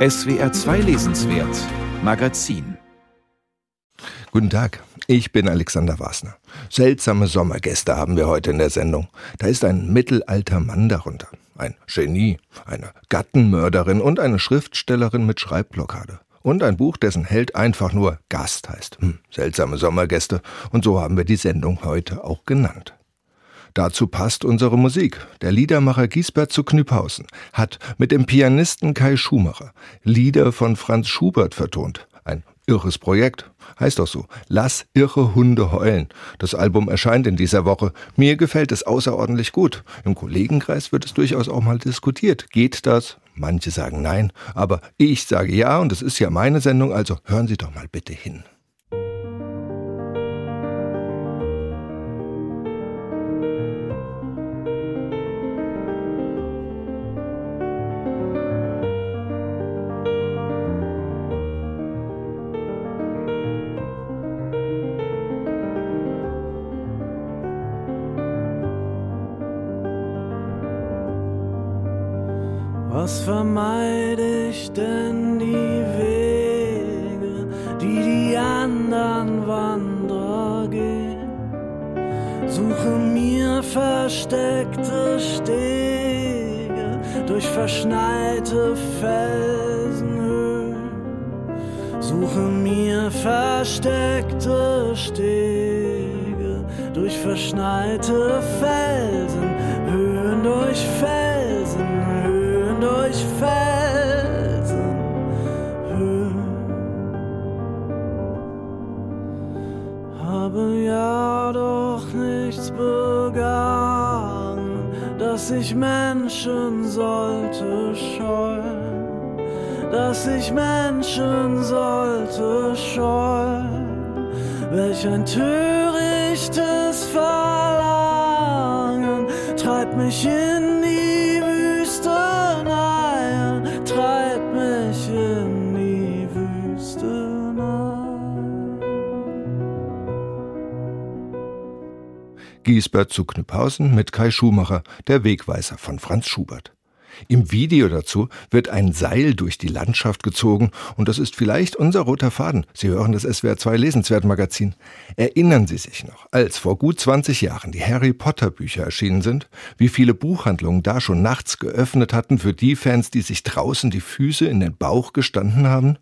SWR 2 Lesenswert Magazin Guten Tag, ich bin Alexander Wasner. Seltsame Sommergäste haben wir heute in der Sendung. Da ist ein mittelalter Mann darunter. Ein Genie, eine Gattenmörderin und eine Schriftstellerin mit Schreibblockade. Und ein Buch, dessen Held einfach nur Gast heißt. Hm, seltsame Sommergäste. Und so haben wir die Sendung heute auch genannt. Dazu passt unsere Musik. Der Liedermacher Giesbert zu Knüphausen hat mit dem Pianisten Kai Schumacher Lieder von Franz Schubert vertont. Ein irres Projekt. Heißt doch so. Lass irre Hunde heulen. Das Album erscheint in dieser Woche. Mir gefällt es außerordentlich gut. Im Kollegenkreis wird es durchaus auch mal diskutiert. Geht das? Manche sagen nein, aber ich sage ja und es ist ja meine Sendung, also hören Sie doch mal bitte hin. Was vermeide ich denn die Wege, die die anderen Wanderer gehen? Suche mir versteckte Stege durch verschneite Felsenhöhen. Suche mir versteckte Stege durch verschneite Felsenhöhen, durch Felsenhöhen durch Felsen Habe ja doch nichts begangen, dass ich Menschen sollte scheuen, dass ich Menschen sollte scheuen, welch ein törichtes Verlangen treibt mich in Giesbert zu Knüpphausen mit Kai Schumacher, der Wegweiser von Franz Schubert. Im Video dazu wird ein Seil durch die Landschaft gezogen und das ist vielleicht unser roter Faden. Sie hören das SWR 2 Lesenswert Magazin. Erinnern Sie sich noch, als vor gut 20 Jahren die Harry Potter Bücher erschienen sind, wie viele Buchhandlungen da schon nachts geöffnet hatten für die Fans, die sich draußen die Füße in den Bauch gestanden haben?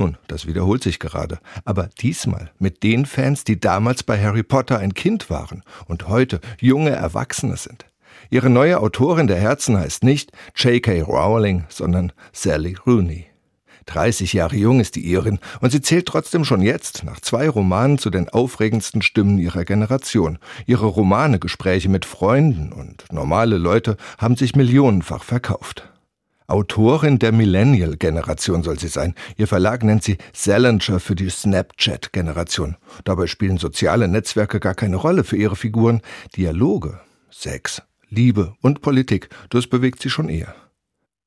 Nun, das wiederholt sich gerade. Aber diesmal mit den Fans, die damals bei Harry Potter ein Kind waren und heute junge Erwachsene sind. Ihre neue Autorin der Herzen heißt nicht J.K. Rowling, sondern Sally Rooney. 30 Jahre jung ist die Irin und sie zählt trotzdem schon jetzt, nach zwei Romanen, zu den aufregendsten Stimmen ihrer Generation. Ihre Romane, Gespräche mit Freunden und normale Leute haben sich millionenfach verkauft. Autorin der Millennial-Generation soll sie sein. Ihr Verlag nennt sie Salinger für die Snapchat-Generation. Dabei spielen soziale Netzwerke gar keine Rolle für ihre Figuren. Dialoge, Sex, Liebe und Politik, das bewegt sie schon eher.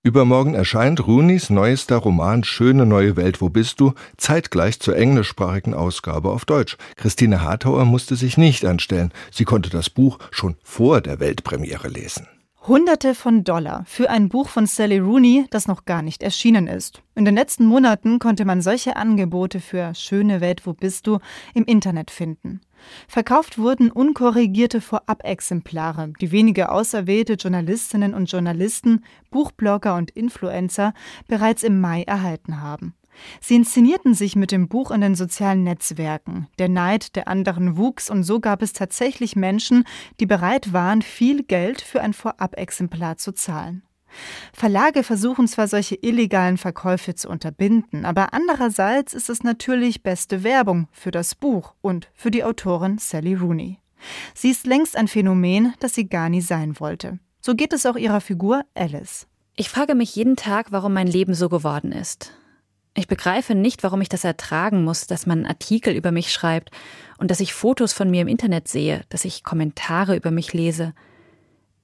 Übermorgen erscheint Runis neuester Roman Schöne neue Welt, wo bist du? zeitgleich zur englischsprachigen Ausgabe auf Deutsch. Christine Hartauer musste sich nicht anstellen. Sie konnte das Buch schon vor der Weltpremiere lesen. Hunderte von Dollar für ein Buch von Sally Rooney, das noch gar nicht erschienen ist. In den letzten Monaten konnte man solche Angebote für Schöne Welt, wo bist du im Internet finden. Verkauft wurden unkorrigierte Vorab-Exemplare, die wenige auserwählte Journalistinnen und Journalisten, Buchblogger und Influencer bereits im Mai erhalten haben. Sie inszenierten sich mit dem Buch in den sozialen Netzwerken. Der Neid der anderen wuchs und so gab es tatsächlich Menschen, die bereit waren, viel Geld für ein Vorab-Exemplar zu zahlen. Verlage versuchen zwar solche illegalen Verkäufe zu unterbinden, aber andererseits ist es natürlich beste Werbung für das Buch und für die Autorin Sally Rooney. Sie ist längst ein Phänomen, das sie gar nie sein wollte. So geht es auch ihrer Figur Alice. Ich frage mich jeden Tag, warum mein Leben so geworden ist. Ich begreife nicht, warum ich das ertragen muss, dass man Artikel über mich schreibt und dass ich Fotos von mir im Internet sehe, dass ich Kommentare über mich lese.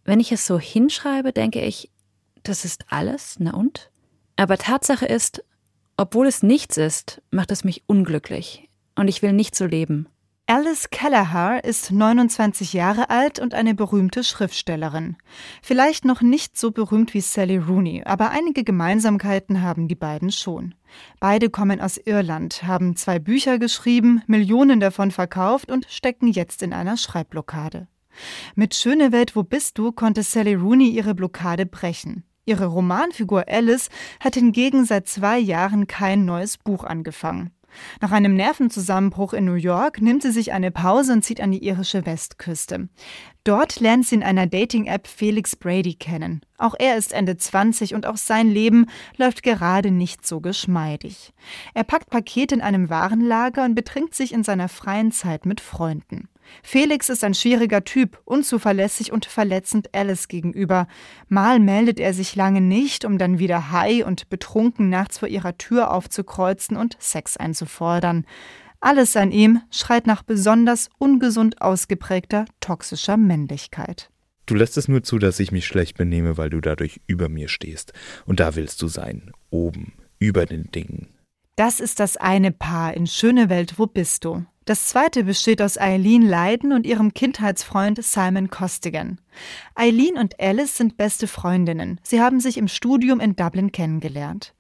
Wenn ich es so hinschreibe, denke ich, das ist alles, na und? Aber Tatsache ist, obwohl es nichts ist, macht es mich unglücklich. Und ich will nicht so leben. Alice Kelleher ist 29 Jahre alt und eine berühmte Schriftstellerin. Vielleicht noch nicht so berühmt wie Sally Rooney, aber einige Gemeinsamkeiten haben die beiden schon. Beide kommen aus Irland, haben zwei Bücher geschrieben, Millionen davon verkauft und stecken jetzt in einer Schreibblockade. Mit Schöne Welt, wo bist du konnte Sally Rooney ihre Blockade brechen. Ihre Romanfigur Alice hat hingegen seit zwei Jahren kein neues Buch angefangen. Nach einem Nervenzusammenbruch in New York nimmt sie sich eine Pause und zieht an die irische Westküste. Dort lernt sie in einer Dating-App Felix Brady kennen. Auch er ist Ende 20 und auch sein Leben läuft gerade nicht so geschmeidig. Er packt Pakete in einem Warenlager und betrinkt sich in seiner freien Zeit mit Freunden. Felix ist ein schwieriger Typ, unzuverlässig und verletzend Alice gegenüber. Mal meldet er sich lange nicht, um dann wieder high und betrunken nachts vor ihrer Tür aufzukreuzen und Sex einzufordern. Alles an ihm schreit nach besonders ungesund ausgeprägter toxischer Männlichkeit. Du lässt es nur zu, dass ich mich schlecht benehme, weil du dadurch über mir stehst. Und da willst du sein. Oben, über den Dingen. Das ist das eine Paar in Schöne Welt, wo bist du? Das zweite besteht aus Eileen Leiden und ihrem Kindheitsfreund Simon Costigan. Eileen und Alice sind beste Freundinnen. Sie haben sich im Studium in Dublin kennengelernt.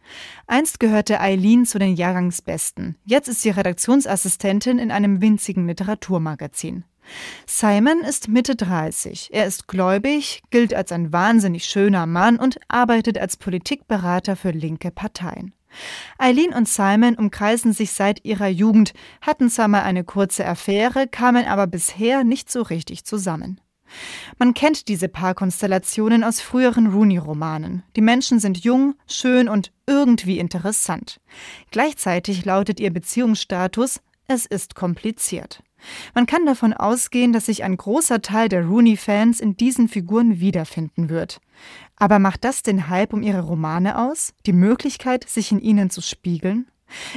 Einst gehörte Eileen zu den Jahrgangsbesten. Jetzt ist sie Redaktionsassistentin in einem winzigen Literaturmagazin. Simon ist Mitte 30. Er ist gläubig, gilt als ein wahnsinnig schöner Mann und arbeitet als Politikberater für linke Parteien. Eileen und Simon umkreisen sich seit ihrer Jugend, hatten zwar mal eine kurze Affäre, kamen aber bisher nicht so richtig zusammen. Man kennt diese Paarkonstellationen aus früheren Rooney-Romanen. Die Menschen sind jung, schön und irgendwie interessant. Gleichzeitig lautet ihr Beziehungsstatus, es ist kompliziert. Man kann davon ausgehen, dass sich ein großer Teil der Rooney-Fans in diesen Figuren wiederfinden wird. Aber macht das den Hype um ihre Romane aus? Die Möglichkeit, sich in ihnen zu spiegeln?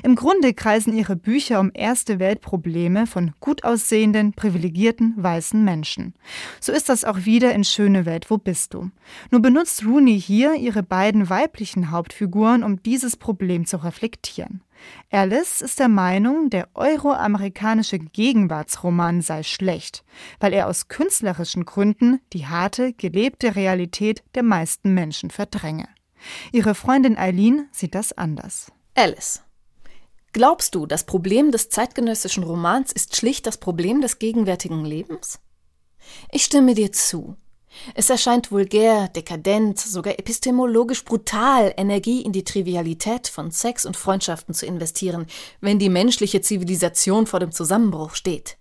Im Grunde kreisen ihre Bücher um erste Weltprobleme von gut aussehenden, privilegierten, weißen Menschen. So ist das auch wieder in Schöne Welt, wo bist du? Nur benutzt Rooney hier ihre beiden weiblichen Hauptfiguren, um dieses Problem zu reflektieren. Alice ist der Meinung, der euroamerikanische Gegenwartsroman sei schlecht, weil er aus künstlerischen Gründen die harte, gelebte Realität der meisten Menschen verdränge. Ihre Freundin Eileen sieht das anders. Alice, Glaubst du, das Problem des zeitgenössischen Romans ist schlicht das Problem des gegenwärtigen Lebens? Ich stimme dir zu. Es erscheint vulgär, dekadent, sogar epistemologisch brutal, Energie in die Trivialität von Sex und Freundschaften zu investieren, wenn die menschliche Zivilisation vor dem Zusammenbruch steht.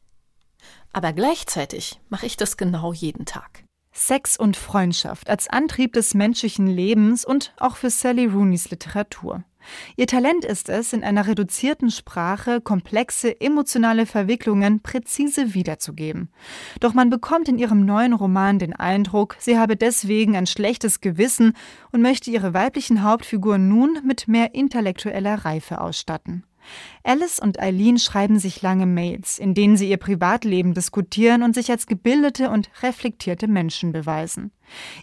Aber gleichzeitig mache ich das genau jeden Tag. Sex und Freundschaft als Antrieb des menschlichen Lebens und auch für Sally Rooneys Literatur. Ihr Talent ist es, in einer reduzierten Sprache komplexe emotionale Verwicklungen präzise wiederzugeben. Doch man bekommt in ihrem neuen Roman den Eindruck, sie habe deswegen ein schlechtes Gewissen und möchte ihre weiblichen Hauptfiguren nun mit mehr intellektueller Reife ausstatten. Alice und Eileen schreiben sich lange Mails, in denen sie ihr Privatleben diskutieren und sich als gebildete und reflektierte Menschen beweisen.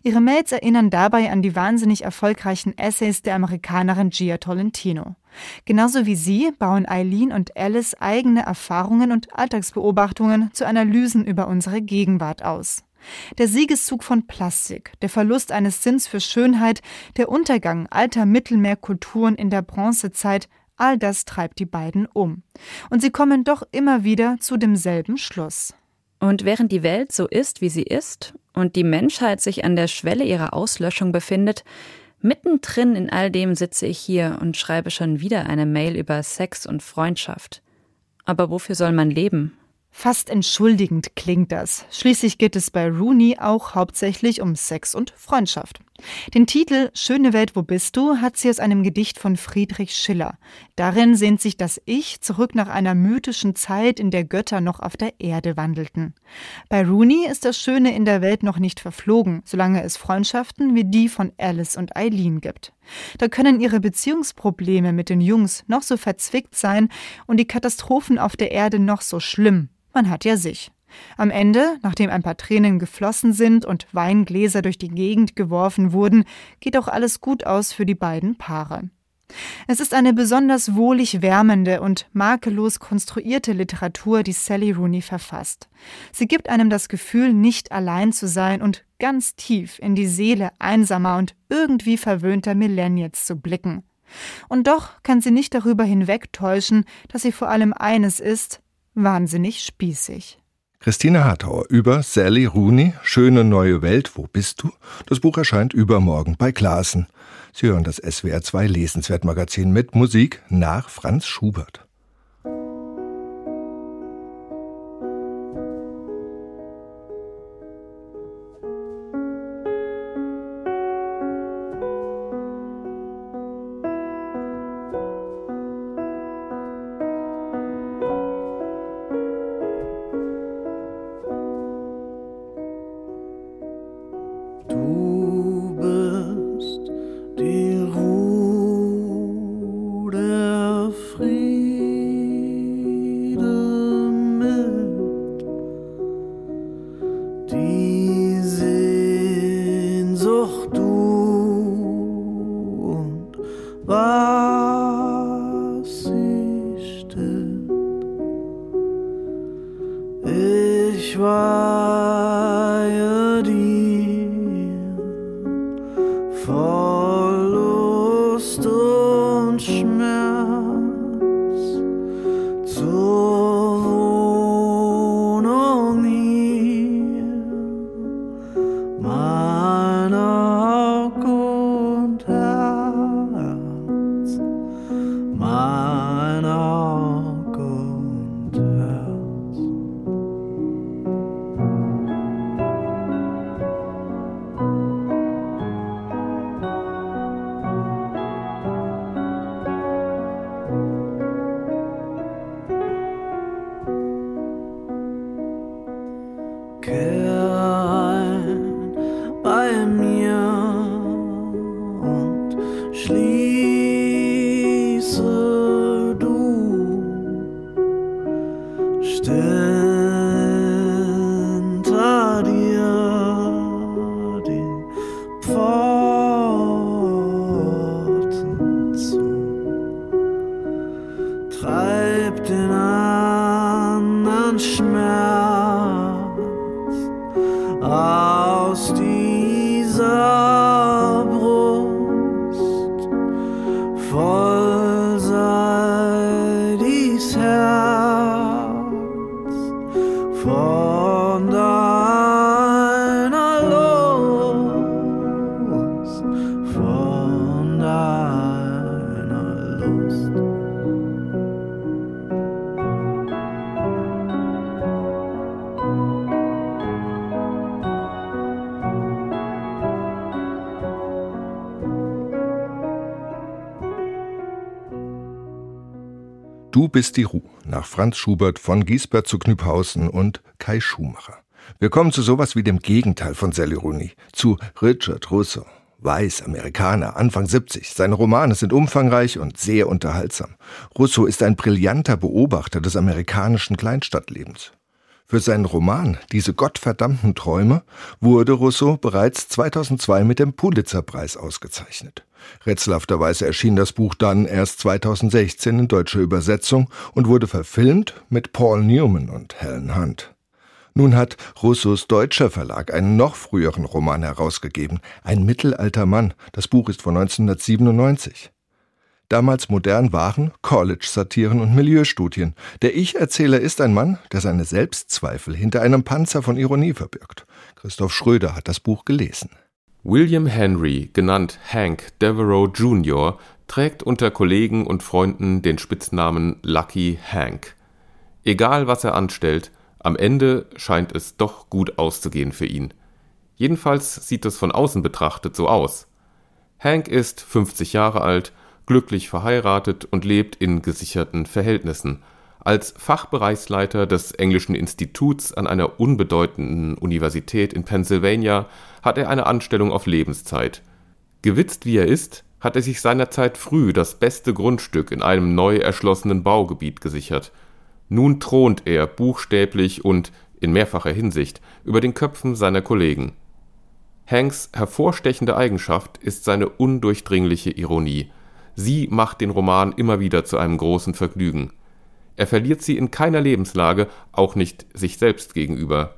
Ihre Mails erinnern dabei an die wahnsinnig erfolgreichen Essays der Amerikanerin Gia Tolentino. Genauso wie sie bauen Eileen und Alice eigene Erfahrungen und Alltagsbeobachtungen zu Analysen über unsere Gegenwart aus. Der Siegeszug von Plastik, der Verlust eines Sinns für Schönheit, der Untergang alter Mittelmeerkulturen in der Bronzezeit All das treibt die beiden um. Und sie kommen doch immer wieder zu demselben Schluss. Und während die Welt so ist, wie sie ist, und die Menschheit sich an der Schwelle ihrer Auslöschung befindet, mittendrin in all dem sitze ich hier und schreibe schon wieder eine Mail über Sex und Freundschaft. Aber wofür soll man leben? Fast entschuldigend klingt das. Schließlich geht es bei Rooney auch hauptsächlich um Sex und Freundschaft. Den Titel Schöne Welt, wo bist du? hat sie aus einem Gedicht von Friedrich Schiller. Darin sehnt sich das Ich zurück nach einer mythischen Zeit, in der Götter noch auf der Erde wandelten. Bei Rooney ist das Schöne in der Welt noch nicht verflogen, solange es Freundschaften wie die von Alice und Eileen gibt. Da können ihre Beziehungsprobleme mit den Jungs noch so verzwickt sein und die Katastrophen auf der Erde noch so schlimm. Man hat ja sich. Am Ende, nachdem ein paar Tränen geflossen sind und Weingläser durch die Gegend geworfen wurden, geht auch alles gut aus für die beiden Paare. Es ist eine besonders wohlig wärmende und makellos konstruierte Literatur, die Sally Rooney verfasst. Sie gibt einem das Gefühl, nicht allein zu sein und ganz tief in die Seele einsamer und irgendwie verwöhnter Millennials zu blicken. Und doch kann sie nicht darüber hinwegtäuschen, dass sie vor allem eines ist, wahnsinnig spießig. Christine Hartauer über Sally Rooney, Schöne neue Welt, wo bist du? Das Buch erscheint übermorgen bei Klassen. Sie hören das SWR 2 Lesenswertmagazin mit Musik nach Franz Schubert. Du bist die Ruh nach Franz Schubert von Giesbert zu Knüpphausen und Kai Schumacher. Wir kommen zu sowas wie dem Gegenteil von Sally Rooney, zu Richard Russo. Weiß, Amerikaner, Anfang 70. Seine Romane sind umfangreich und sehr unterhaltsam. Russo ist ein brillanter Beobachter des amerikanischen Kleinstadtlebens. Für seinen Roman Diese gottverdammten Träume wurde Rousseau bereits 2002 mit dem Pulitzerpreis ausgezeichnet. Rätselhafterweise erschien das Buch dann erst 2016 in deutscher Übersetzung und wurde verfilmt mit Paul Newman und Helen Hunt. Nun hat Rousseaus deutscher Verlag einen noch früheren Roman herausgegeben, Ein mittelalter Mann. Das Buch ist von 1997. Damals modern waren College-Satiren und Milieustudien. Der Ich-Erzähler ist ein Mann, der seine Selbstzweifel hinter einem Panzer von Ironie verbirgt. Christoph Schröder hat das Buch gelesen. William Henry, genannt Hank Devereaux Jr., trägt unter Kollegen und Freunden den Spitznamen Lucky Hank. Egal was er anstellt, am Ende scheint es doch gut auszugehen für ihn. Jedenfalls sieht es von außen betrachtet so aus. Hank ist 50 Jahre alt glücklich verheiratet und lebt in gesicherten Verhältnissen. Als Fachbereichsleiter des Englischen Instituts an einer unbedeutenden Universität in Pennsylvania hat er eine Anstellung auf Lebenszeit. Gewitzt wie er ist, hat er sich seinerzeit früh das beste Grundstück in einem neu erschlossenen Baugebiet gesichert. Nun thront er buchstäblich und in mehrfacher Hinsicht über den Köpfen seiner Kollegen. Hanks hervorstechende Eigenschaft ist seine undurchdringliche Ironie. Sie macht den Roman immer wieder zu einem großen Vergnügen. Er verliert sie in keiner Lebenslage, auch nicht sich selbst gegenüber.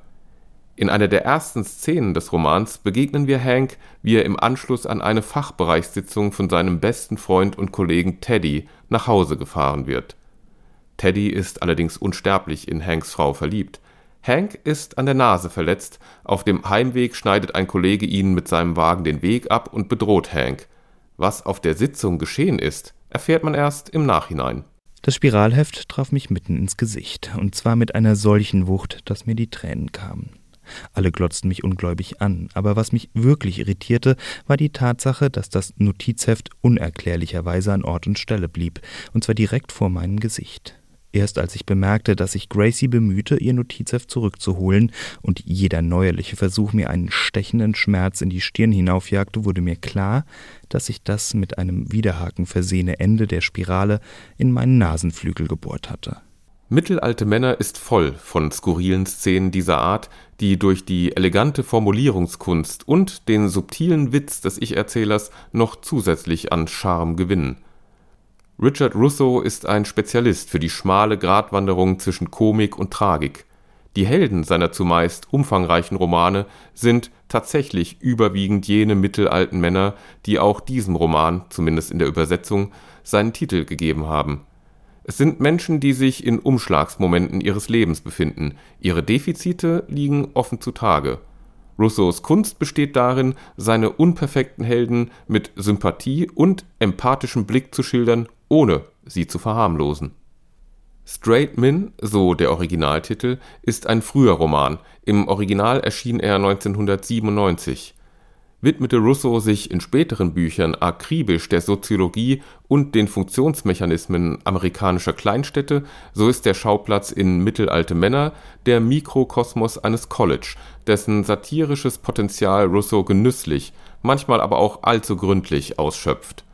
In einer der ersten Szenen des Romans begegnen wir Hank, wie er im Anschluss an eine Fachbereichssitzung von seinem besten Freund und Kollegen Teddy nach Hause gefahren wird. Teddy ist allerdings unsterblich in Hanks Frau verliebt. Hank ist an der Nase verletzt, auf dem Heimweg schneidet ein Kollege ihnen mit seinem Wagen den Weg ab und bedroht Hank. Was auf der Sitzung geschehen ist, erfährt man erst im Nachhinein. Das Spiralheft traf mich mitten ins Gesicht, und zwar mit einer solchen Wucht, dass mir die Tränen kamen. Alle glotzten mich ungläubig an, aber was mich wirklich irritierte, war die Tatsache, dass das Notizheft unerklärlicherweise an Ort und Stelle blieb, und zwar direkt vor meinem Gesicht. Erst als ich bemerkte, dass sich Gracie bemühte, ihr Notizheft zurückzuholen und jeder neuerliche Versuch mir einen stechenden Schmerz in die Stirn hinaufjagte, wurde mir klar, dass ich das mit einem Widerhaken versehene Ende der Spirale in meinen Nasenflügel gebohrt hatte. Mittelalte Männer ist voll von skurrilen Szenen dieser Art, die durch die elegante Formulierungskunst und den subtilen Witz des Ich-Erzählers noch zusätzlich an Charme gewinnen. Richard Russo ist ein Spezialist für die schmale Gratwanderung zwischen Komik und Tragik. Die Helden seiner zumeist umfangreichen Romane sind tatsächlich überwiegend jene mittelalten Männer, die auch diesem Roman, zumindest in der Übersetzung, seinen Titel gegeben haben. Es sind Menschen, die sich in Umschlagsmomenten ihres Lebens befinden, ihre Defizite liegen offen zutage Russos Kunst besteht darin, seine unperfekten Helden mit Sympathie und empathischem Blick zu schildern, ohne sie zu verharmlosen. Straight Men, so der Originaltitel, ist ein früher Roman. Im Original erschien er 1997 widmete Russo sich in späteren Büchern akribisch der Soziologie und den Funktionsmechanismen amerikanischer Kleinstädte, so ist der Schauplatz in Mittelalte Männer der Mikrokosmos eines College, dessen satirisches Potenzial Russo genüsslich, manchmal aber auch allzu gründlich ausschöpft.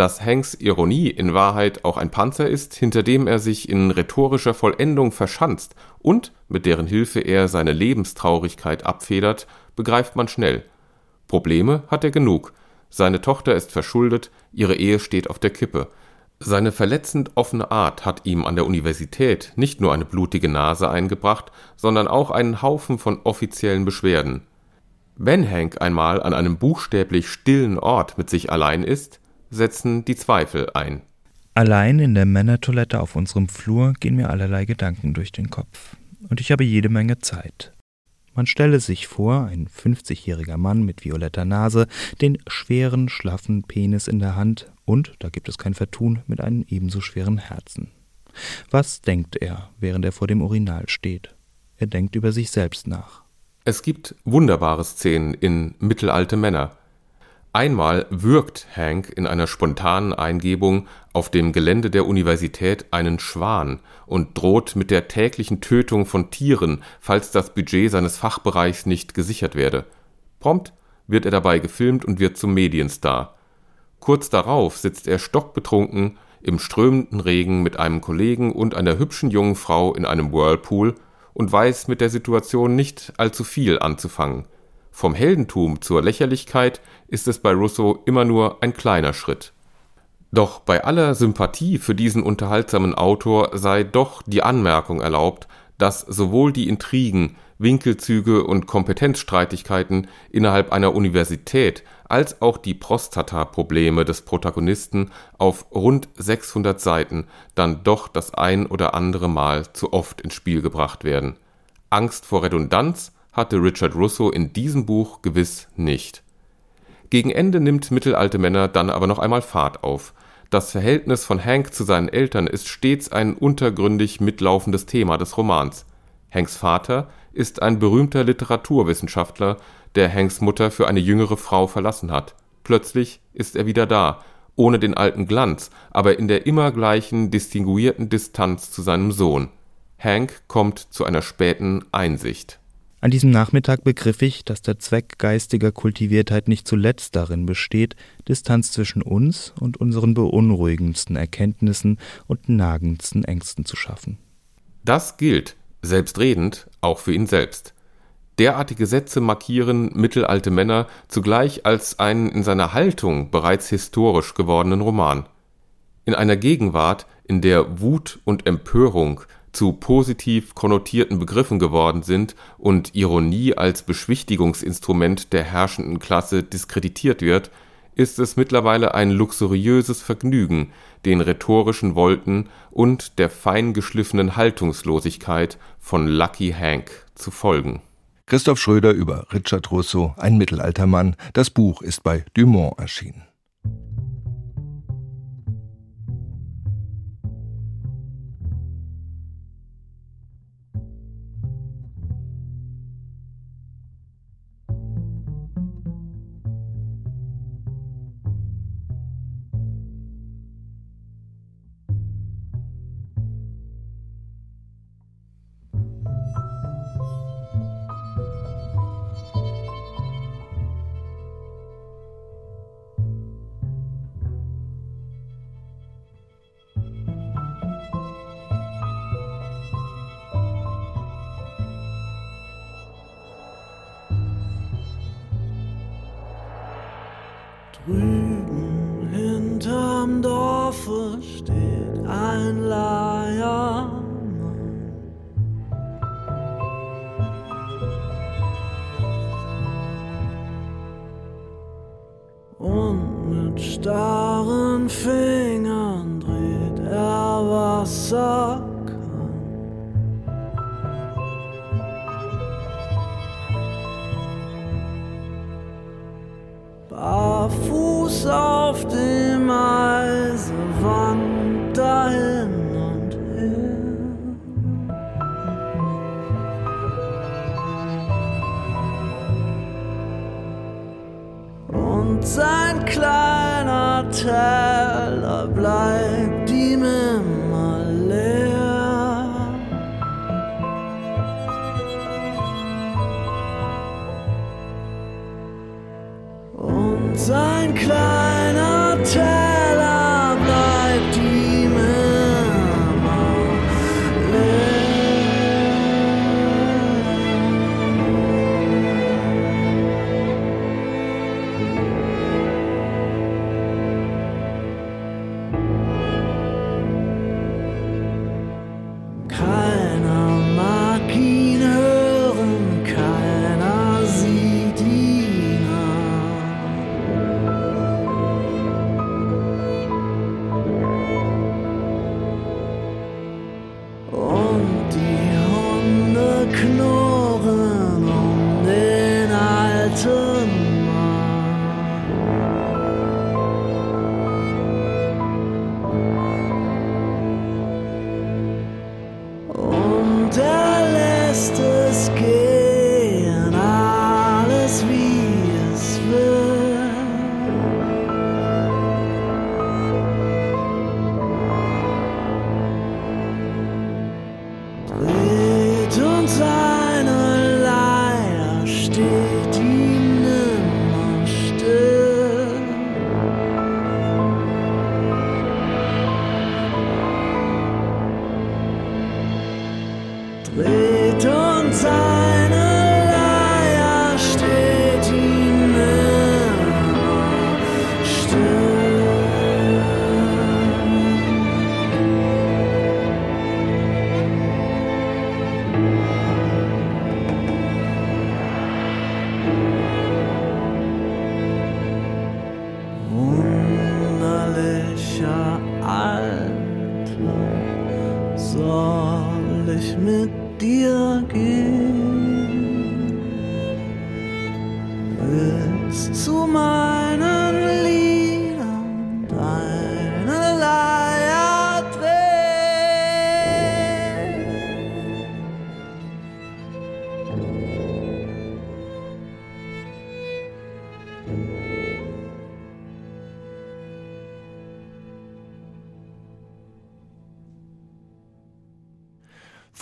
Dass Hanks Ironie in Wahrheit auch ein Panzer ist, hinter dem er sich in rhetorischer Vollendung verschanzt und mit deren Hilfe er seine Lebenstraurigkeit abfedert, begreift man schnell Probleme hat er genug. Seine Tochter ist verschuldet, ihre Ehe steht auf der Kippe. Seine verletzend offene Art hat ihm an der Universität nicht nur eine blutige Nase eingebracht, sondern auch einen Haufen von offiziellen Beschwerden. Wenn Hank einmal an einem buchstäblich stillen Ort mit sich allein ist, setzen die Zweifel ein. Allein in der Männertoilette auf unserem Flur gehen mir allerlei Gedanken durch den Kopf. Und ich habe jede Menge Zeit. Man stelle sich vor, ein 50-jähriger Mann mit violetter Nase, den schweren, schlaffen Penis in der Hand und, da gibt es kein Vertun, mit einem ebenso schweren Herzen. Was denkt er, während er vor dem Urinal steht? Er denkt über sich selbst nach. Es gibt wunderbare Szenen in Mittelalte Männer. Einmal würgt Hank in einer spontanen Eingebung auf dem Gelände der Universität einen Schwan und droht mit der täglichen Tötung von Tieren, falls das Budget seines Fachbereichs nicht gesichert werde. Prompt wird er dabei gefilmt und wird zum Medienstar. Kurz darauf sitzt er stockbetrunken im strömenden Regen mit einem Kollegen und einer hübschen jungen Frau in einem Whirlpool und weiß mit der Situation nicht allzu viel anzufangen. Vom Heldentum zur Lächerlichkeit ist es bei Rousseau immer nur ein kleiner Schritt. Doch bei aller Sympathie für diesen unterhaltsamen Autor sei doch die Anmerkung erlaubt, dass sowohl die Intrigen, Winkelzüge und Kompetenzstreitigkeiten innerhalb einer Universität als auch die Prostata-Probleme des Protagonisten auf rund 600 Seiten dann doch das ein oder andere Mal zu oft ins Spiel gebracht werden. Angst vor Redundanz hatte Richard Russo in diesem Buch gewiss nicht. Gegen Ende nimmt Mittelalte Männer dann aber noch einmal Fahrt auf. Das Verhältnis von Hank zu seinen Eltern ist stets ein untergründig mitlaufendes Thema des Romans. Hanks Vater ist ein berühmter Literaturwissenschaftler, der Hanks Mutter für eine jüngere Frau verlassen hat. Plötzlich ist er wieder da, ohne den alten Glanz, aber in der immer gleichen distinguierten Distanz zu seinem Sohn. Hank kommt zu einer späten Einsicht an diesem Nachmittag begriff ich, dass der Zweck geistiger Kultiviertheit nicht zuletzt darin besteht, Distanz zwischen uns und unseren beunruhigendsten Erkenntnissen und nagendsten Ängsten zu schaffen. Das gilt, selbstredend, auch für ihn selbst. Derartige Sätze markieren mittelalte Männer zugleich als einen in seiner Haltung bereits historisch gewordenen Roman. In einer Gegenwart, in der Wut und Empörung zu positiv konnotierten Begriffen geworden sind und Ironie als Beschwichtigungsinstrument der herrschenden Klasse diskreditiert wird, ist es mittlerweile ein luxuriöses Vergnügen, den rhetorischen Wolken und der fein geschliffenen Haltungslosigkeit von Lucky Hank zu folgen. Christoph Schröder über Richard Rousseau, ein Mittelaltermann. Das Buch ist bei Dumont erschienen.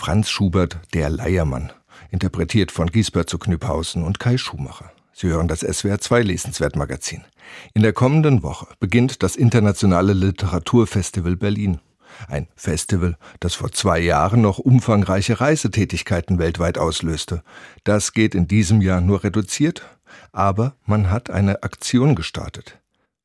Franz Schubert, Der Leiermann, interpretiert von Giesbert zu Knüpphausen und Kai Schumacher. Sie hören das SWR 2 Lesenswertmagazin. In der kommenden Woche beginnt das Internationale Literaturfestival Berlin. Ein Festival, das vor zwei Jahren noch umfangreiche Reisetätigkeiten weltweit auslöste. Das geht in diesem Jahr nur reduziert, aber man hat eine Aktion gestartet.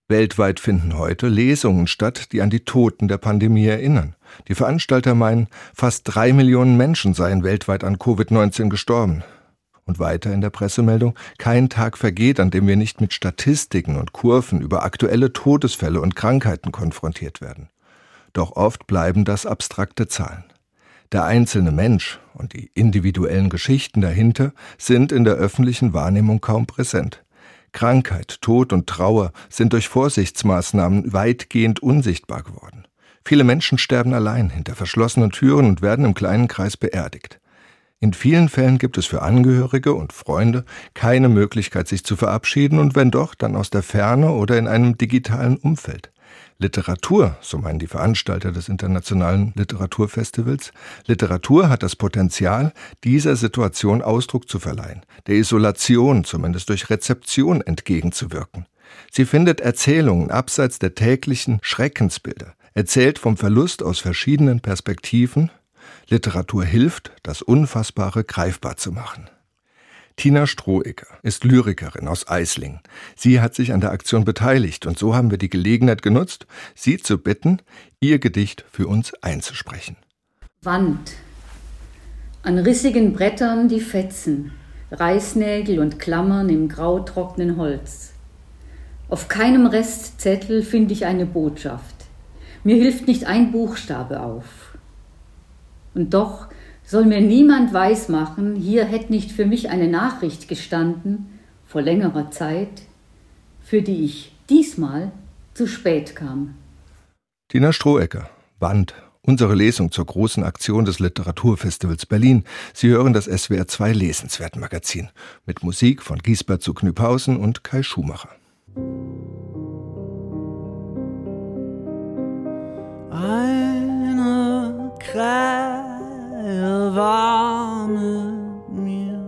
Weltweit finden heute Lesungen statt, die an die Toten der Pandemie erinnern. Die Veranstalter meinen, fast drei Millionen Menschen seien weltweit an Covid-19 gestorben. Und weiter in der Pressemeldung, kein Tag vergeht, an dem wir nicht mit Statistiken und Kurven über aktuelle Todesfälle und Krankheiten konfrontiert werden. Doch oft bleiben das abstrakte Zahlen. Der einzelne Mensch und die individuellen Geschichten dahinter sind in der öffentlichen Wahrnehmung kaum präsent. Krankheit, Tod und Trauer sind durch Vorsichtsmaßnahmen weitgehend unsichtbar geworden. Viele Menschen sterben allein hinter verschlossenen Türen und werden im kleinen Kreis beerdigt. In vielen Fällen gibt es für Angehörige und Freunde keine Möglichkeit, sich zu verabschieden und wenn doch, dann aus der Ferne oder in einem digitalen Umfeld. Literatur, so meinen die Veranstalter des Internationalen Literaturfestivals, Literatur hat das Potenzial, dieser Situation Ausdruck zu verleihen, der Isolation zumindest durch Rezeption entgegenzuwirken. Sie findet Erzählungen abseits der täglichen Schreckensbilder, erzählt vom Verlust aus verschiedenen Perspektiven. Literatur hilft, das Unfassbare greifbar zu machen. Tina Strohecker ist Lyrikerin aus Eislingen. Sie hat sich an der Aktion beteiligt und so haben wir die Gelegenheit genutzt, sie zu bitten, ihr Gedicht für uns einzusprechen. Wand. An rissigen Brettern die Fetzen, Reißnägel und Klammern im grautrockenen Holz. Auf keinem Restzettel finde ich eine Botschaft. Mir hilft nicht ein Buchstabe auf. Und doch soll mir niemand weismachen, hier hätte nicht für mich eine Nachricht gestanden, vor längerer Zeit, für die ich diesmal zu spät kam. Tina Strohecker, Band, unsere Lesung zur großen Aktion des Literaturfestivals Berlin. Sie hören das SWR 2 Lesenswert Magazin mit Musik von Giesbert zu Knüpphausen und Kai Schumacher. Eine Krähe war mit mir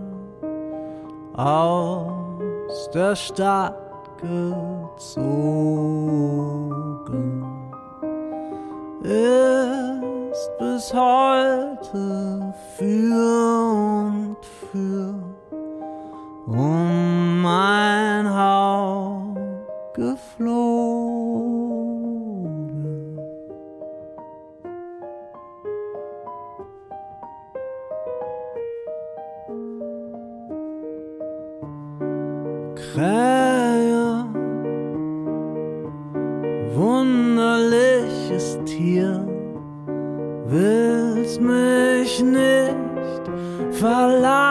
aus der Stadt gezogen, ist bis heute für und für um mein Haupt geflogen. Krähe, wunderliches Tier, willst mich nicht verlassen,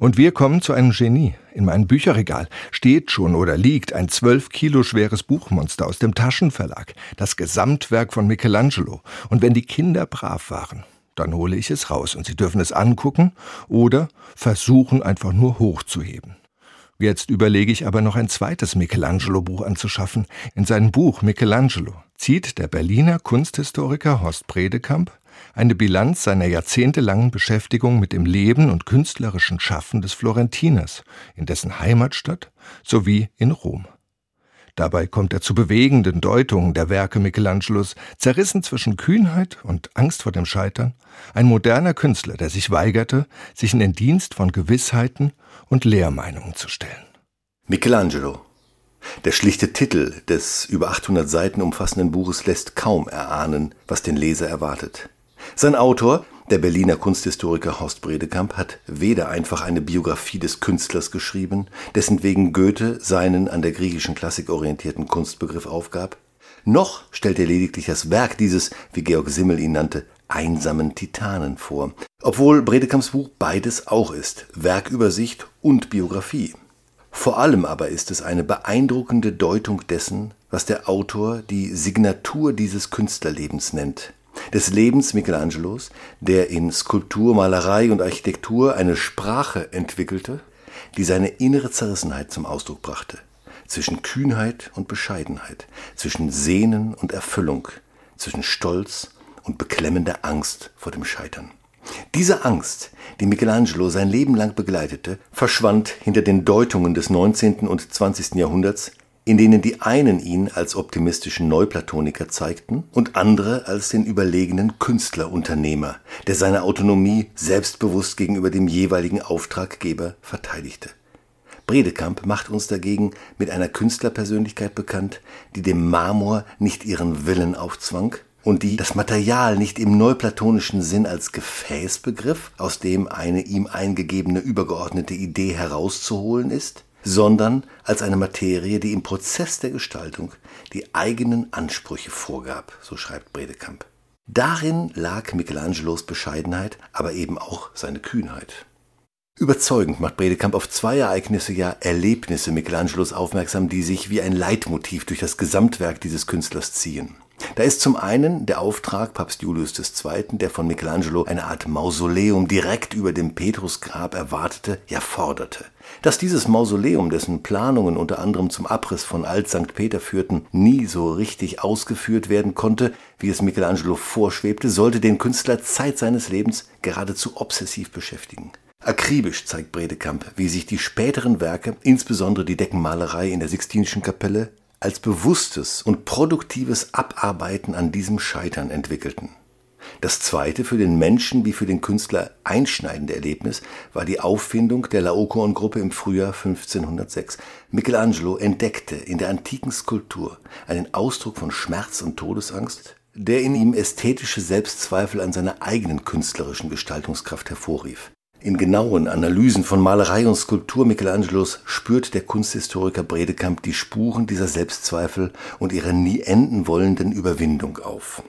Und wir kommen zu einem Genie. In meinem Bücherregal steht schon oder liegt ein zwölf Kilo schweres Buchmonster aus dem Taschenverlag, das Gesamtwerk von Michelangelo. Und wenn die Kinder brav waren, dann hole ich es raus und sie dürfen es angucken oder versuchen einfach nur hochzuheben. Jetzt überlege ich aber noch ein zweites Michelangelo-Buch anzuschaffen. In seinem Buch Michelangelo zieht der Berliner Kunsthistoriker Horst Bredekamp Eine Bilanz seiner jahrzehntelangen Beschäftigung mit dem Leben und künstlerischen Schaffen des Florentiners, in dessen Heimatstadt sowie in Rom. Dabei kommt er zu bewegenden Deutungen der Werke Michelangelos, zerrissen zwischen Kühnheit und Angst vor dem Scheitern, ein moderner Künstler, der sich weigerte, sich in den Dienst von Gewissheiten und Lehrmeinungen zu stellen. Michelangelo. Der schlichte Titel des über 800 Seiten umfassenden Buches lässt kaum erahnen, was den Leser erwartet. Sein Autor, der Berliner Kunsthistoriker Horst Bredekamp hat weder einfach eine Biografie des Künstlers geschrieben, dessen wegen Goethe seinen an der griechischen Klassik orientierten Kunstbegriff aufgab, noch stellt er lediglich das Werk dieses, wie Georg Simmel ihn nannte, einsamen Titanen vor, obwohl Bredekamps Buch beides auch ist, Werkübersicht und Biografie. Vor allem aber ist es eine beeindruckende Deutung dessen, was der Autor die Signatur dieses Künstlerlebens nennt, des Lebens Michelangelos, der in Skulptur, Malerei und Architektur eine Sprache entwickelte, die seine innere Zerrissenheit zum Ausdruck brachte, zwischen Kühnheit und Bescheidenheit, zwischen Sehnen und Erfüllung, zwischen Stolz und beklemmender Angst vor dem Scheitern. Diese Angst, die Michelangelo sein Leben lang begleitete, verschwand hinter den Deutungen des 19. und 20. Jahrhunderts in denen die einen ihn als optimistischen Neuplatoniker zeigten und andere als den überlegenen Künstlerunternehmer, der seine Autonomie selbstbewusst gegenüber dem jeweiligen Auftraggeber verteidigte. Bredekamp macht uns dagegen mit einer Künstlerpersönlichkeit bekannt, die dem Marmor nicht ihren Willen aufzwang und die das Material nicht im neuplatonischen Sinn als Gefäß begriff, aus dem eine ihm eingegebene übergeordnete Idee herauszuholen ist, sondern als eine Materie, die im Prozess der Gestaltung die eigenen Ansprüche vorgab, so schreibt Bredekamp. Darin lag Michelangelos Bescheidenheit, aber eben auch seine Kühnheit. Überzeugend macht Bredekamp auf zwei Ereignisse, ja Erlebnisse Michelangelos aufmerksam, die sich wie ein Leitmotiv durch das Gesamtwerk dieses Künstlers ziehen. Da ist zum einen der Auftrag Papst Julius II., der von Michelangelo eine Art Mausoleum direkt über dem Petrusgrab erwartete, ja forderte. Dass dieses Mausoleum, dessen Planungen unter anderem zum Abriss von Alt St. Peter führten, nie so richtig ausgeführt werden konnte, wie es Michelangelo vorschwebte, sollte den Künstler Zeit seines Lebens geradezu obsessiv beschäftigen. Akribisch zeigt Bredekamp, wie sich die späteren Werke, insbesondere die Deckenmalerei in der Sixtinischen Kapelle, als bewusstes und produktives Abarbeiten an diesem Scheitern entwickelten. Das zweite für den Menschen wie für den Künstler einschneidende Erlebnis war die Auffindung der Laokoon-Gruppe im Frühjahr 1506. Michelangelo entdeckte in der antiken Skulptur einen Ausdruck von Schmerz und Todesangst, der in ihm ästhetische Selbstzweifel an seiner eigenen künstlerischen Gestaltungskraft hervorrief. In genauen Analysen von Malerei und Skulptur Michelangelos spürt der Kunsthistoriker Bredekamp die Spuren dieser Selbstzweifel und ihrer nie enden wollenden Überwindung auf.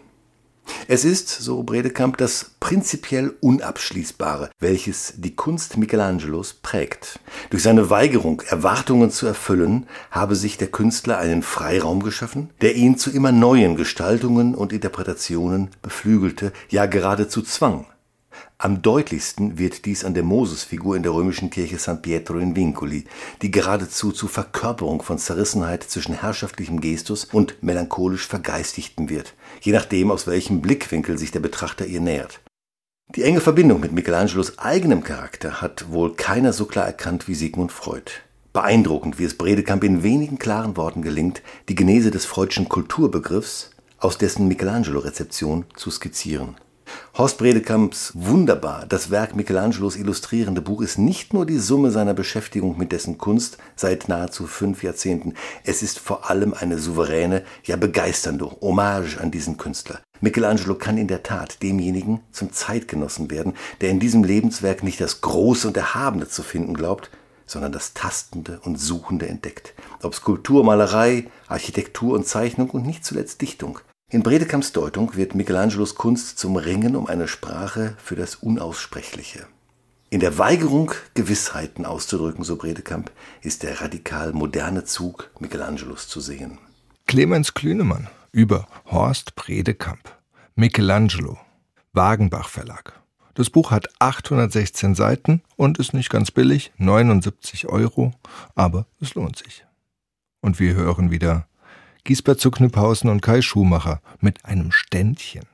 Es ist, so Bredekamp, das prinzipiell Unabschließbare, welches die Kunst Michelangelos prägt. Durch seine Weigerung, Erwartungen zu erfüllen, habe sich der Künstler einen Freiraum geschaffen, der ihn zu immer neuen Gestaltungen und Interpretationen beflügelte, ja geradezu zwang. Am deutlichsten wird dies an der Mosesfigur in der römischen Kirche San Pietro in Vincoli, die geradezu zur Verkörperung von Zerrissenheit zwischen herrschaftlichem Gestus und melancholisch Vergeistigtem wird, je nachdem, aus welchem Blickwinkel sich der Betrachter ihr nähert. Die enge Verbindung mit Michelangelos eigenem Charakter hat wohl keiner so klar erkannt wie Sigmund Freud. Beeindruckend, wie es Bredekamp in wenigen klaren Worten gelingt, die Genese des freudschen Kulturbegriffs aus dessen Michelangelo-Rezeption zu skizzieren. Horst Bredekamps wunderbar das Werk Michelangelos illustrierende Buch ist nicht nur die Summe seiner Beschäftigung mit dessen Kunst seit nahezu fünf Jahrzehnten, es ist vor allem eine souveräne, ja begeisternde Hommage an diesen Künstler. Michelangelo kann in der Tat demjenigen zum Zeitgenossen werden, der in diesem Lebenswerk nicht das Große und Erhabene zu finden glaubt, sondern das Tastende und Suchende entdeckt. Ob Skulptur, Malerei, Architektur und Zeichnung und nicht zuletzt Dichtung. In Bredekamps Deutung wird Michelangelos Kunst zum Ringen um eine Sprache für das Unaussprechliche. In der Weigerung, Gewissheiten auszudrücken, so Bredekamp, ist der radikal moderne Zug Michelangelos zu sehen. Clemens Klünemann über Horst Bredekamp. Michelangelo. Wagenbach Verlag. Das Buch hat 816 Seiten und ist nicht ganz billig, 79 Euro, aber es lohnt sich. Und wir hören wieder Giesbert zu Knüpphausen und Kai Schumacher mit einem Ständchen.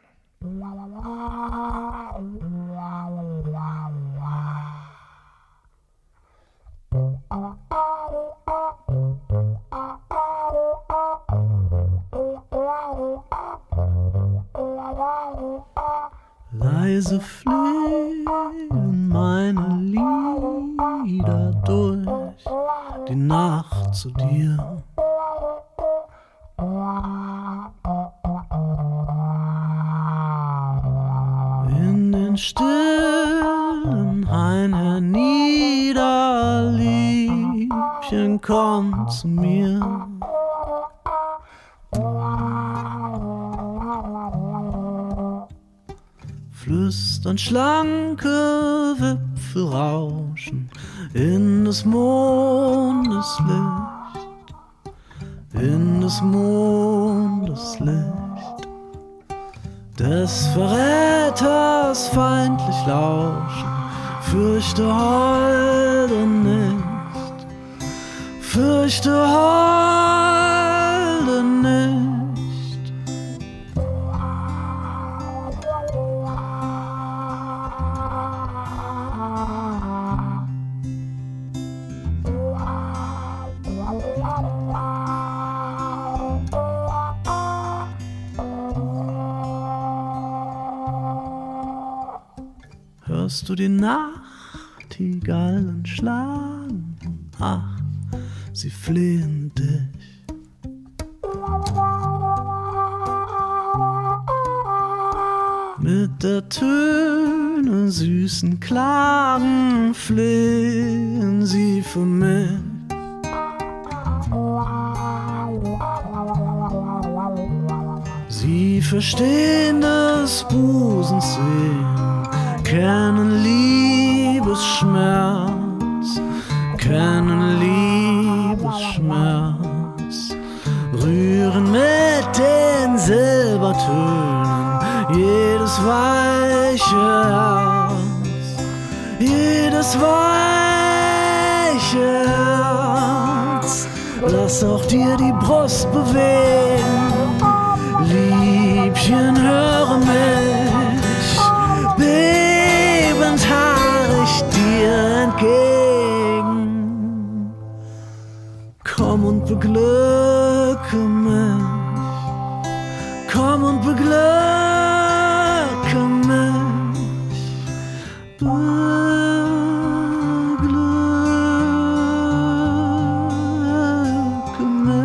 Leise fliehen meine Lieder durch die Nacht zu dir. In den stillen Hain nieder, Liebchen, komm zu mir. Flüstern schlanke Wipfel rauschen in des Mondes Licht, in des Mondes Licht, des Verräters feindlich lauschen, fürchte heute nicht, fürchte heute Hörst du die Nachtigallen schlagen? Ach, sie flehen dich. Mit der Töne süßen Klagen flehen sie für mich. Sie verstehen des Busens Liebesschmerz, kennen Liebesschmerz, rühren mit den Silbertönen jedes weiche Herz, jedes weiche Herz. Lass auch dir die Brust bewegen, beglücke mich, komm und beglücke mich, beglücke mich.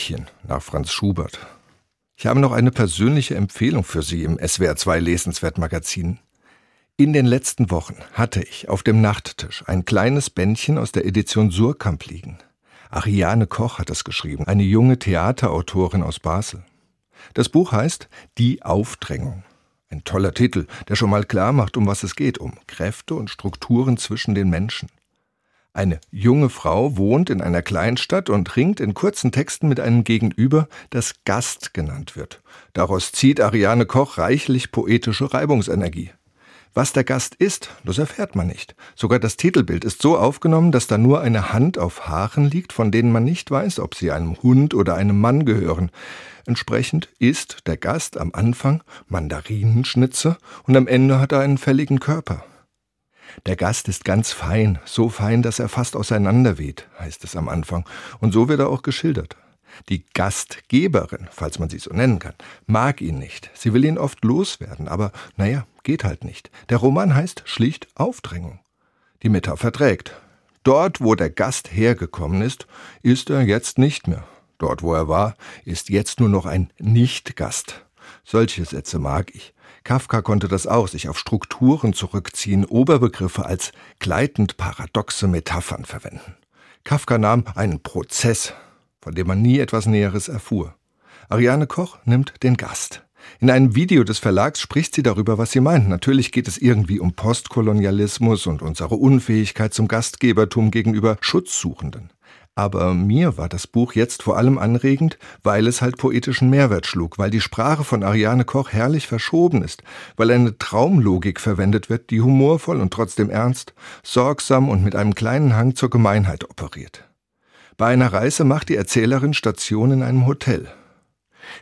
Ständchen nach Franz Schubert. Ich habe noch eine persönliche Empfehlung für Sie im SWR 2 Lesenswert Magazin. In den letzten Wochen hatte ich auf dem Nachttisch ein kleines Bändchen aus der Edition Surkamp liegen. Ariane Koch hat es geschrieben, eine junge Theaterautorin aus Basel. Das Buch heißt Die Aufdrängung. Ein toller Titel, der schon mal klar macht, um was es geht, um Kräfte und Strukturen zwischen den Menschen. Eine junge Frau wohnt in einer Kleinstadt und ringt in kurzen Texten mit einem Gegenüber, das Gast genannt wird. Daraus zieht Ariane Koch reichlich poetische Reibungsenergie. Was der Gast ist, das erfährt man nicht. Sogar das Titelbild ist so aufgenommen, dass da nur eine Hand auf Haaren liegt, von denen man nicht weiß, ob sie einem Hund oder einem Mann gehören. Entsprechend isst der Gast am Anfang Mandarinenschnitze und am Ende hat er einen fälligen Körper. Der Gast ist ganz fein, so fein, dass er fast auseinanderweht, heißt es am Anfang, und so wird er auch geschildert. Die Gastgeberin, falls man sie so nennen kann, mag ihn nicht. Sie will ihn oft loswerden, aber naja, geht halt nicht. Der Roman heißt schlicht Aufdrängung. Die Metapher trägt. Dort, wo der Gast hergekommen ist, ist er jetzt nicht mehr. Dort, wo er war, ist jetzt nur noch ein Nicht-Gast. Solche Sätze mag ich. Kafka konnte das auch, sich auf Strukturen zurückziehen, Oberbegriffe als gleitend paradoxe Metaphern verwenden. Kafka nahm einen Prozess, von dem man nie etwas Näheres erfuhr. Ariane Koch nimmt den Gast. In einem Video des Verlags spricht sie darüber, was sie meint. Natürlich geht es irgendwie um Postkolonialismus und unsere Unfähigkeit zum Gastgebertum gegenüber Schutzsuchenden. Aber mir war das Buch jetzt vor allem anregend, weil es halt poetischen Mehrwert schlug, weil die Sprache von Ariane Koch herrlich verschoben ist, weil eine Traumlogik verwendet wird, die humorvoll und trotzdem ernst, sorgsam und mit einem kleinen Hang zur Gemeinheit operiert. Bei einer Reise macht die Erzählerin Station in einem Hotel.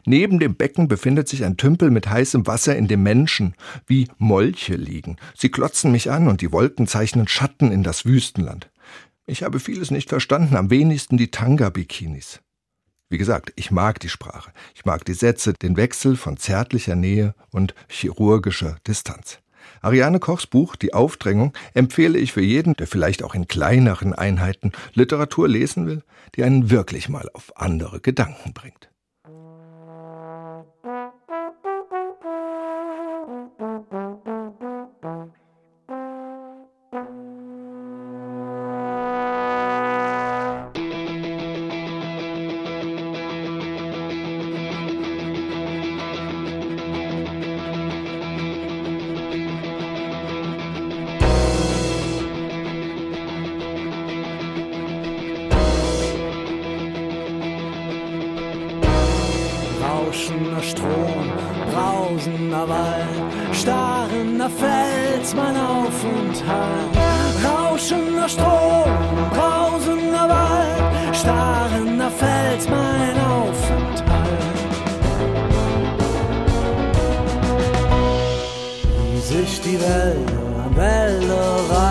Neben dem Becken befindet sich ein Tümpel mit heißem Wasser, in dem Menschen wie Molche liegen. Sie klotzen mich an und die Wolken zeichnen Schatten in das Wüstenland. Ich habe vieles nicht verstanden, am wenigsten die Tanga-Bikinis. Wie gesagt, ich mag die Sprache. Ich mag die Sätze, den Wechsel von zärtlicher Nähe und chirurgischer Distanz. Ariane Kochs Buch Die Aufdrängung empfehle ich für jeden, der vielleicht auch in kleineren Einheiten Literatur lesen will, die einen wirklich mal auf andere Gedanken bringt. Fels, mein Aufenthalt. Rauschender Strom, brausender Wald, starrender Fels, mein Aufenthalt. Wie sich die Wälder, Wälder reiht,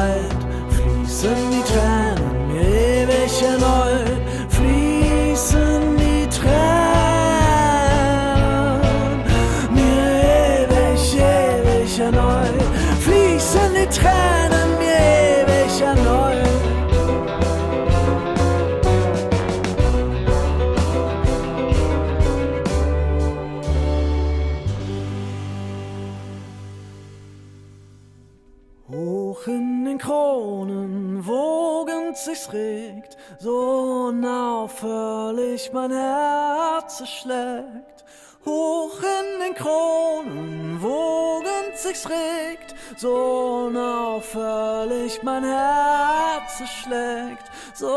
unaufhörlich mein Herz schlägt. Hoch in den Kronen wogend sich's regt, so unaufhörlich mein Herz schlägt, so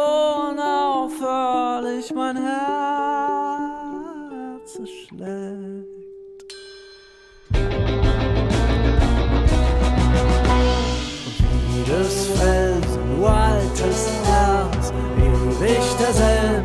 unaufhörlich mein Herz schlägt. Des Felsen altes Herz, ewig derselbe,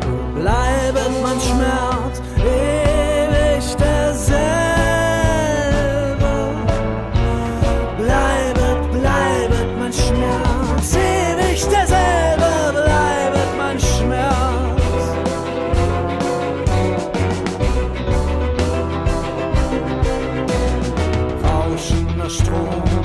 Strom,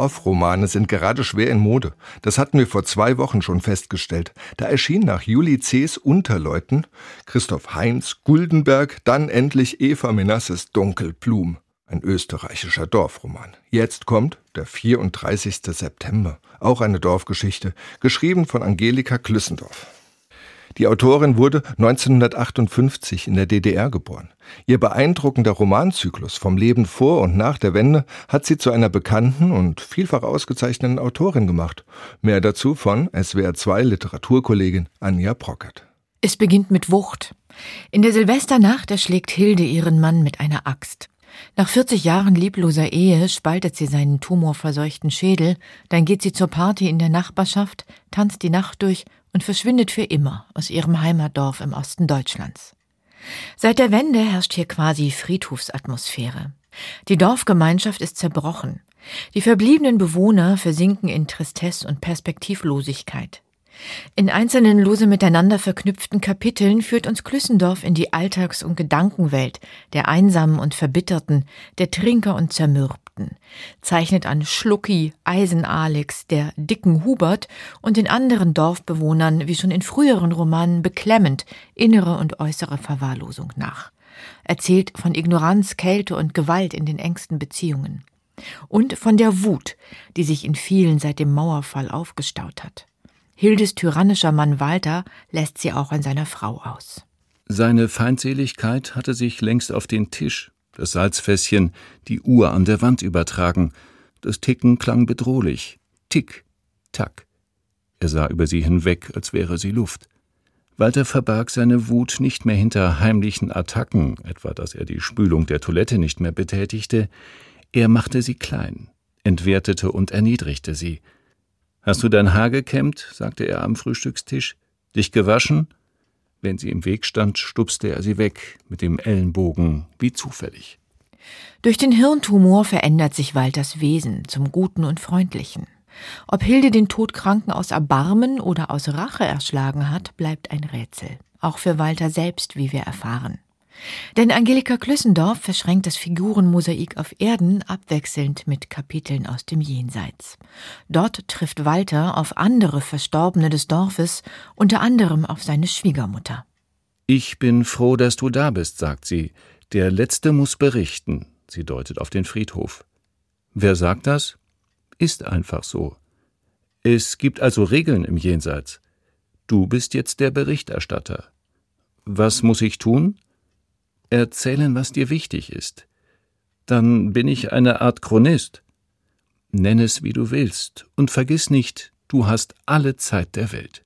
Dorfromane sind gerade schwer in Mode. Das hatten wir vor zwei Wochen schon festgestellt. Da erschien nach Juli C.'s Unterleuten Christoph Heinz Guldenberg, dann endlich Eva Menasses Dunkelblum, ein österreichischer Dorfroman. Jetzt kommt der 34. September, auch eine Dorfgeschichte, geschrieben von Angelika Klüssendorf. Die Autorin wurde 1958 in der DDR geboren. Ihr beeindruckender Romanzyklus vom Leben vor und nach der Wende hat sie zu einer bekannten und vielfach ausgezeichneten Autorin gemacht. Mehr dazu von SWR2 Literaturkollegin Anja Brockert. Es beginnt mit Wucht. In der Silvesternacht erschlägt Hilde ihren Mann mit einer Axt. Nach 40 Jahren liebloser Ehe spaltet sie seinen tumorverseuchten Schädel, dann geht sie zur Party in der Nachbarschaft, tanzt die Nacht durch und verschwindet für immer aus ihrem Heimatdorf im Osten Deutschlands. Seit der Wende herrscht hier quasi Friedhofsatmosphäre. Die Dorfgemeinschaft ist zerbrochen. Die verbliebenen Bewohner versinken in Tristesse und Perspektivlosigkeit. In einzelnen lose miteinander verknüpften Kapiteln führt uns Klüssendorf in die Alltags- und Gedankenwelt der Einsamen und Verbitterten, der Trinker und Zermürbten, zeichnet an Schlucki, Eisen-Alex, der dicken Hubert und den anderen Dorfbewohnern wie schon in früheren Romanen beklemmend innere und äußere Verwahrlosung nach, erzählt von Ignoranz, Kälte und Gewalt in den engsten Beziehungen und von der Wut, die sich in vielen seit dem Mauerfall aufgestaut hat. Hildes tyrannischer Mann Walter lässt sie auch an seiner Frau aus. Seine Feindseligkeit hatte sich längst auf den Tisch, das Salzfässchen, die Uhr an der Wand übertragen. Das Ticken klang bedrohlich. Tick, tack. Er sah über sie hinweg, als wäre sie Luft. Walter verbarg seine Wut nicht mehr hinter heimlichen Attacken, etwa dass er die Spülung der Toilette nicht mehr betätigte. Er machte sie klein, entwertete und erniedrigte sie. Hast du dein Haar gekämmt? sagte er am Frühstückstisch. Dich gewaschen? Wenn sie im Weg stand, stupste er sie weg, mit dem Ellenbogen, wie zufällig. Durch den Hirntumor verändert sich Walters Wesen zum Guten und Freundlichen. Ob Hilde den Todkranken aus Erbarmen oder aus Rache erschlagen hat, bleibt ein Rätsel. Auch für Walter selbst, wie wir erfahren. Denn Angelika Klüssendorf verschränkt das Figurenmosaik auf Erden abwechselnd mit Kapiteln aus dem Jenseits. Dort trifft Walter auf andere Verstorbene des Dorfes, unter anderem auf seine Schwiegermutter. Ich bin froh, dass du da bist, sagt sie. Der Letzte muss berichten. Sie deutet auf den Friedhof. Wer sagt das? Ist einfach so. Es gibt also Regeln im Jenseits. Du bist jetzt der Berichterstatter. Was muss ich tun? Erzählen, was dir wichtig ist. Dann bin ich eine Art Chronist. Nenn es, wie du willst, und vergiss nicht, du hast alle Zeit der Welt.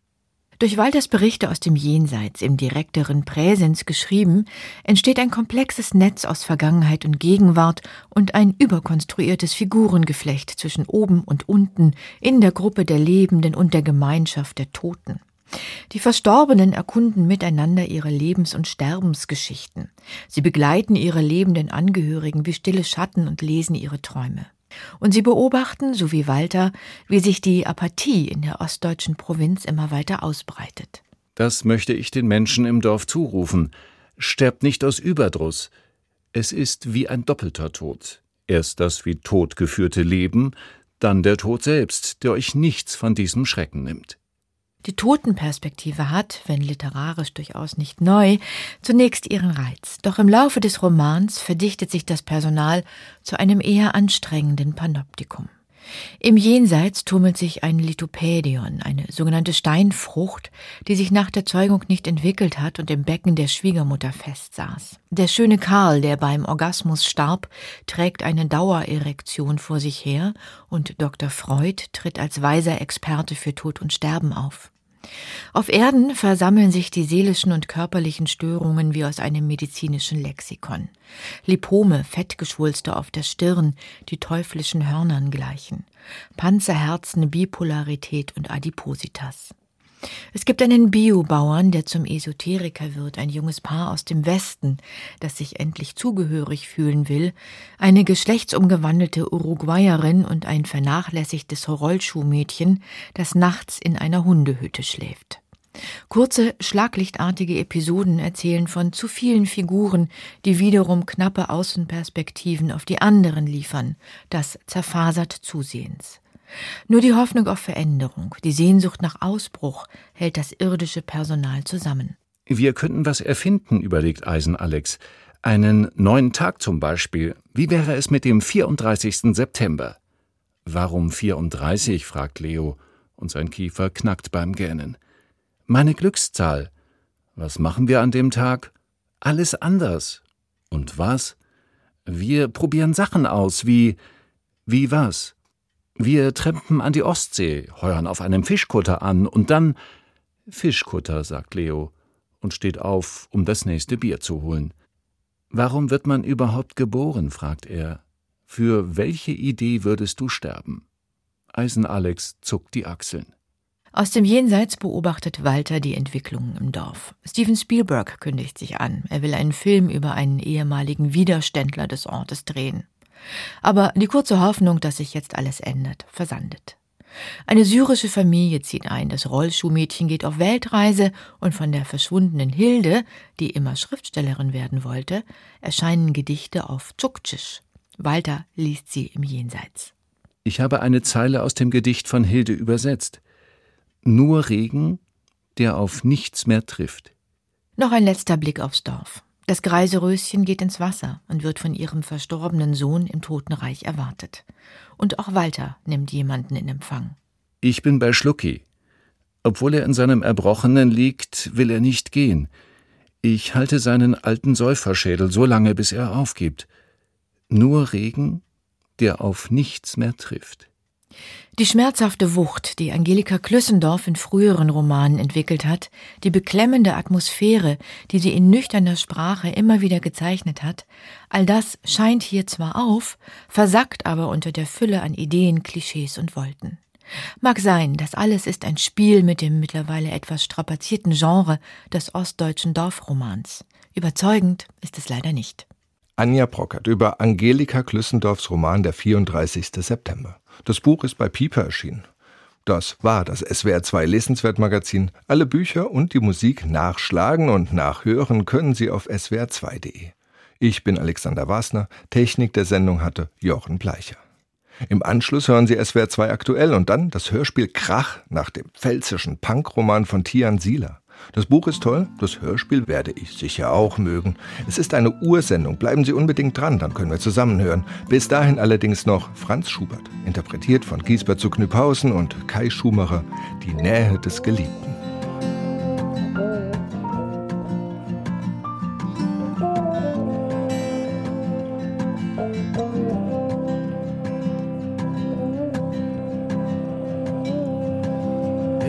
Durch Walters Berichte aus dem Jenseits im direkteren Präsens geschrieben, entsteht ein komplexes Netz aus Vergangenheit und Gegenwart und ein überkonstruiertes Figurengeflecht zwischen oben und unten in der Gruppe der Lebenden und der Gemeinschaft der Toten. Die Verstorbenen erkunden miteinander ihre Lebens- und Sterbensgeschichten. Sie begleiten ihre lebenden Angehörigen wie stille Schatten und lesen ihre Träume. Und sie beobachten, so wie Walter, wie sich die Apathie in der ostdeutschen Provinz immer weiter ausbreitet. Das möchte ich den Menschen im Dorf zurufen. Sterbt nicht aus Überdruss. Es ist wie ein doppelter Tod. Erst das wie tot geführte Leben, dann der Tod selbst, der euch nichts von diesem Schrecken nimmt. Die Totenperspektive hat, wenn literarisch durchaus nicht neu, zunächst ihren Reiz. Doch im Laufe des Romans verdichtet sich das Personal zu einem eher anstrengenden Panoptikum. Im Jenseits tummelt sich ein Lithopädion, eine sogenannte Steinfrucht, die sich nach der Zeugung nicht entwickelt hat und im Becken der Schwiegermutter festsaß. Der schöne Karl, der beim Orgasmus starb, trägt eine Dauererektion vor sich her und Dr. Freud tritt als weiser Experte für Tod und Sterben auf. Auf Erden versammeln sich die seelischen und körperlichen Störungen wie aus einem medizinischen Lexikon. Lipome, Fettgeschwulste auf der Stirn, die teuflischen Hörnern gleichen. Panzerherzen, Bipolarität und Adipositas. Es gibt einen Biobauern, der zum Esoteriker wird, ein junges Paar aus dem Westen, das sich endlich zugehörig fühlen will, eine geschlechtsumgewandelte Uruguayerin und ein vernachlässigtes Rollschuhmädchen, das nachts in einer Hundehütte schläft. Kurze, schlaglichtartige Episoden erzählen von zu vielen Figuren, die wiederum knappe Außenperspektiven auf die anderen liefern, das zerfasert zusehends. Nur die Hoffnung auf Veränderung, die Sehnsucht nach Ausbruch hält das irdische Personal zusammen. Wir könnten was erfinden, überlegt Eisen Alex. Einen neuen Tag zum Beispiel. Wie wäre es mit dem 34. September? Warum 34? fragt Leo, und sein Kiefer knackt beim Gähnen. Meine Glückszahl. Was machen wir an dem Tag? Alles anders. Und was? Wir probieren Sachen aus, wie. Wie was? Wir trampen an die Ostsee, heuern auf einem Fischkutter an und dann. Fischkutter, sagt Leo und steht auf, um das nächste Bier zu holen. Warum wird man überhaupt geboren? fragt er. Für welche Idee würdest du sterben? Eisen Alex zuckt die Achseln. Aus dem Jenseits beobachtet Walter die Entwicklungen im Dorf. Steven Spielberg kündigt sich an. Er will einen Film über einen ehemaligen Widerständler des Ortes drehen. Aber die kurze Hoffnung, dass sich jetzt alles ändert, versandet. Eine syrische Familie zieht ein, das Rollschuhmädchen geht auf Weltreise und von der verschwundenen Hilde, die immer Schriftstellerin werden wollte, erscheinen Gedichte auf Tschuktsch. Walter liest sie im Jenseits. Ich habe eine Zeile aus dem Gedicht von Hilde übersetzt. Nur Regen, der auf nichts mehr trifft. Noch ein letzter Blick aufs Dorf. Das Greiseröschen geht ins Wasser und wird von ihrem verstorbenen Sohn im Totenreich erwartet. Und auch Walter nimmt jemanden in Empfang. Ich bin bei Schlucki. Obwohl er in seinem Erbrochenen liegt, will er nicht gehen. Ich halte seinen alten Säuferschädel so lange, bis er aufgibt. Nur Regen, der auf nichts mehr trifft. Die schmerzhafte Wucht, die Angelika Klüssendorf in früheren Romanen entwickelt hat, die beklemmende Atmosphäre, die sie in nüchterner Sprache immer wieder gezeichnet hat, all das scheint hier zwar auf, versackt aber unter der Fülle an Ideen, Klischees und Wolten. Mag sein, das alles ist ein Spiel mit dem mittlerweile etwas strapazierten Genre des ostdeutschen Dorfromans. Überzeugend ist es leider nicht. Anja Brockert über Angelika Klüssendorfs Roman Der 34. September. Das Buch ist bei Pieper erschienen. Das war das SWR2 Lesenswertmagazin. Alle Bücher und die Musik nachschlagen und nachhören können Sie auf swr2.de. Ich bin Alexander Wasner. Technik der Sendung hatte Jochen Bleicher. Im Anschluss hören Sie SWR2 aktuell und dann das Hörspiel Krach nach dem pfälzischen Punkroman von Tian Sieler. Das Buch ist toll, das Hörspiel werde ich sicher auch mögen. Es ist eine Ursendung, bleiben Sie unbedingt dran, dann können wir zusammenhören. Bis dahin allerdings noch Franz Schubert, interpretiert von Giesbert zu Knüpphausen und Kai Schumacher, Die Nähe des Geliebten.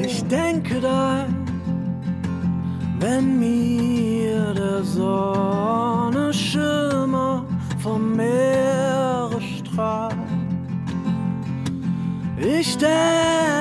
Ich denke da wenn mir der Sonne Schimmer vom Meere strahlt. Ich denke